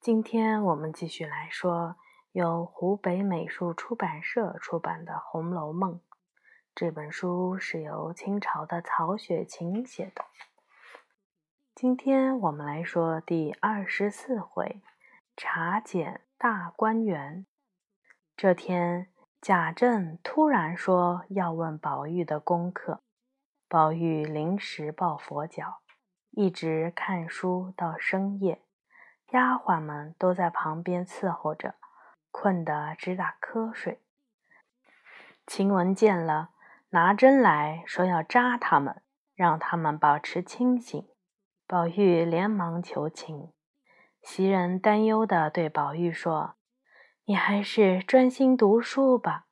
今天我们继续来说由湖北美术出版社出版的《红楼梦》这本书，是由清朝的曹雪芹写的。今天我们来说第二十四回查检大观园。这天，贾政突然说要问宝玉的功课，宝玉临时抱佛脚，一直看书到深夜。丫鬟们都在旁边伺候着，困得直打瞌睡。晴雯见了，拿针来说要扎他们，让他们保持清醒。宝玉连忙求情。袭人担忧地对宝玉说：“你还是专心读书吧。”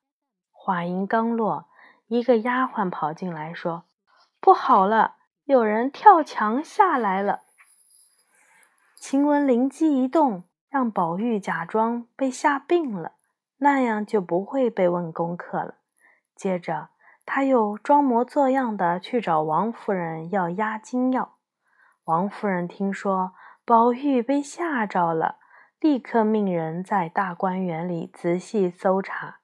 话音刚落，一个丫鬟跑进来说：“不好了，有人跳墙下来了。”晴雯灵机一动，让宝玉假装被吓病了，那样就不会被问功课了。接着，他又装模作样的去找王夫人要压惊药。王夫人听说宝玉被吓着了，立刻命人在大观园里仔细搜查。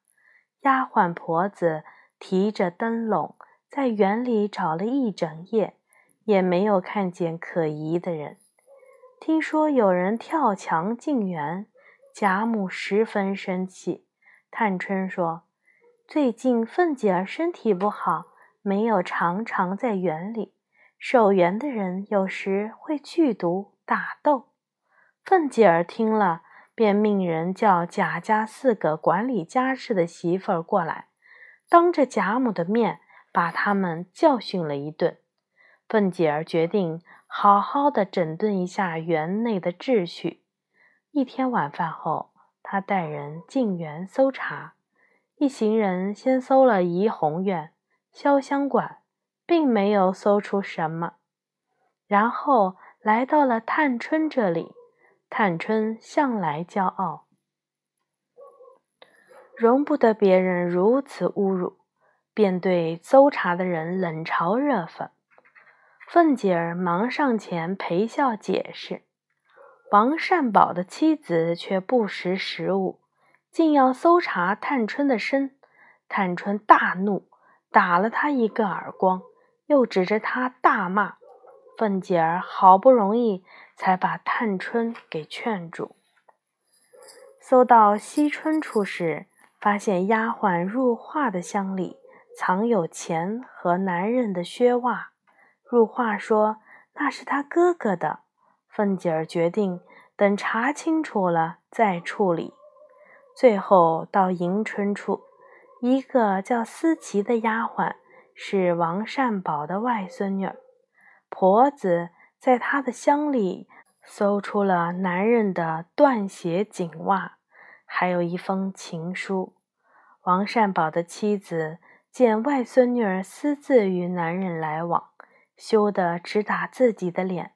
丫鬟婆子提着灯笼在园里找了一整夜，也没有看见可疑的人。听说有人跳墙进园，贾母十分生气。探春说：“最近凤姐儿身体不好，没有常常在园里。守园的人有时会剧毒打斗。”凤姐儿听了，便命人叫贾家四个管理家事的媳妇儿过来，当着贾母的面把他们教训了一顿。凤姐儿决定。好好的整顿一下园内的秩序。一天晚饭后，她带人进园搜查。一行人先搜了怡红院、潇湘馆，并没有搜出什么。然后来到了探春这里。探春向来骄傲，容不得别人如此侮辱，便对搜查的人冷嘲热讽。凤姐儿忙上前陪笑解释，王善保的妻子却不识时务，竟要搜查探春的身。探春大怒，打了他一个耳光，又指着他大骂。凤姐儿好不容易才把探春给劝住。搜到惜春处时，发现丫鬟入画的箱里藏有钱和男人的靴袜。入画说那是他哥哥的，凤姐儿决定等查清楚了再处理。最后到迎春处，一个叫思琪的丫鬟是王善保的外孙女儿，婆子在她的箱里搜出了男人的缎鞋锦袜，还有一封情书。王善保的妻子见外孙女儿私自与男人来往。羞得直打自己的脸，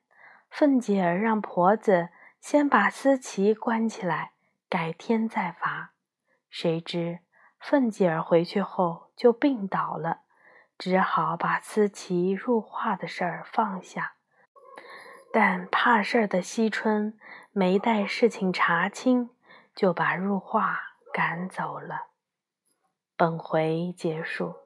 凤姐儿让婆子先把思琪关起来，改天再罚。谁知凤姐儿回去后就病倒了，只好把思琪入画的事儿放下。但怕事儿的惜春没待事情查清，就把入画赶走了。本回结束。